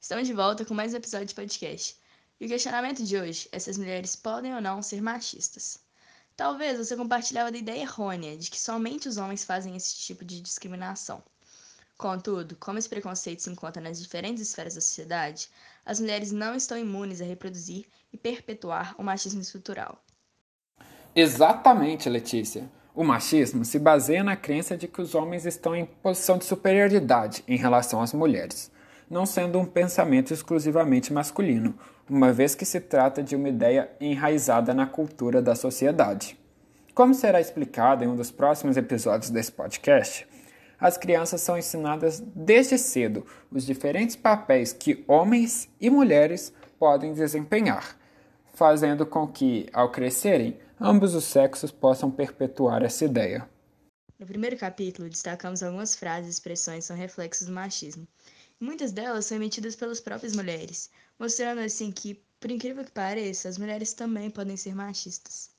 Estamos de volta com mais um episódio de podcast. E o questionamento de hoje é se as mulheres podem ou não ser machistas. Talvez você compartilhava da ideia errônea de que somente os homens fazem esse tipo de discriminação. Contudo, como esse preconceito se encontra nas diferentes esferas da sociedade, as mulheres não estão imunes a reproduzir e perpetuar o machismo estrutural. Exatamente, Letícia. O machismo se baseia na crença de que os homens estão em posição de superioridade em relação às mulheres, não sendo um pensamento exclusivamente masculino, uma vez que se trata de uma ideia enraizada na cultura da sociedade. Como será explicado em um dos próximos episódios desse podcast, as crianças são ensinadas desde cedo os diferentes papéis que homens e mulheres podem desempenhar, fazendo com que, ao crescerem, ambos os sexos possam perpetuar essa ideia. No primeiro capítulo, destacamos algumas frases e expressões que são reflexos do machismo. Muitas delas são emitidas pelas próprias mulheres, mostrando assim que, por incrível que pareça, as mulheres também podem ser machistas.